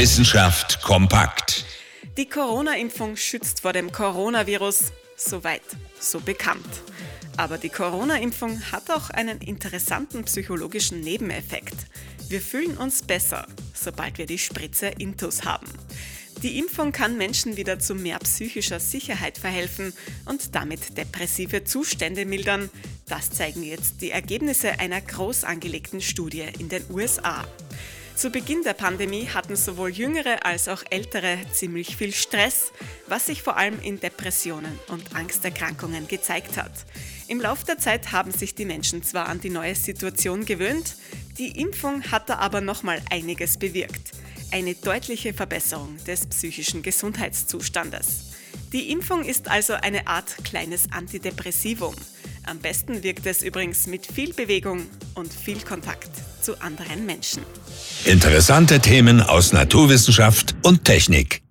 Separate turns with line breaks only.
Wissenschaft kompakt.
Die Corona-Impfung schützt vor dem Coronavirus. Soweit, so bekannt. Aber die Corona-Impfung hat auch einen interessanten psychologischen Nebeneffekt. Wir fühlen uns besser, sobald wir die Spritze Intus haben. Die Impfung kann Menschen wieder zu mehr psychischer Sicherheit verhelfen und damit depressive Zustände mildern. Das zeigen jetzt die Ergebnisse einer groß angelegten Studie in den USA. Zu Beginn der Pandemie hatten sowohl Jüngere als auch Ältere ziemlich viel Stress, was sich vor allem in Depressionen und Angsterkrankungen gezeigt hat. Im Laufe der Zeit haben sich die Menschen zwar an die neue Situation gewöhnt, die Impfung hat da aber nochmal einiges bewirkt eine deutliche Verbesserung des psychischen Gesundheitszustandes. Die Impfung ist also eine Art kleines Antidepressivum. Am besten wirkt es übrigens mit viel Bewegung und viel Kontakt zu anderen Menschen.
Interessante Themen aus Naturwissenschaft und Technik.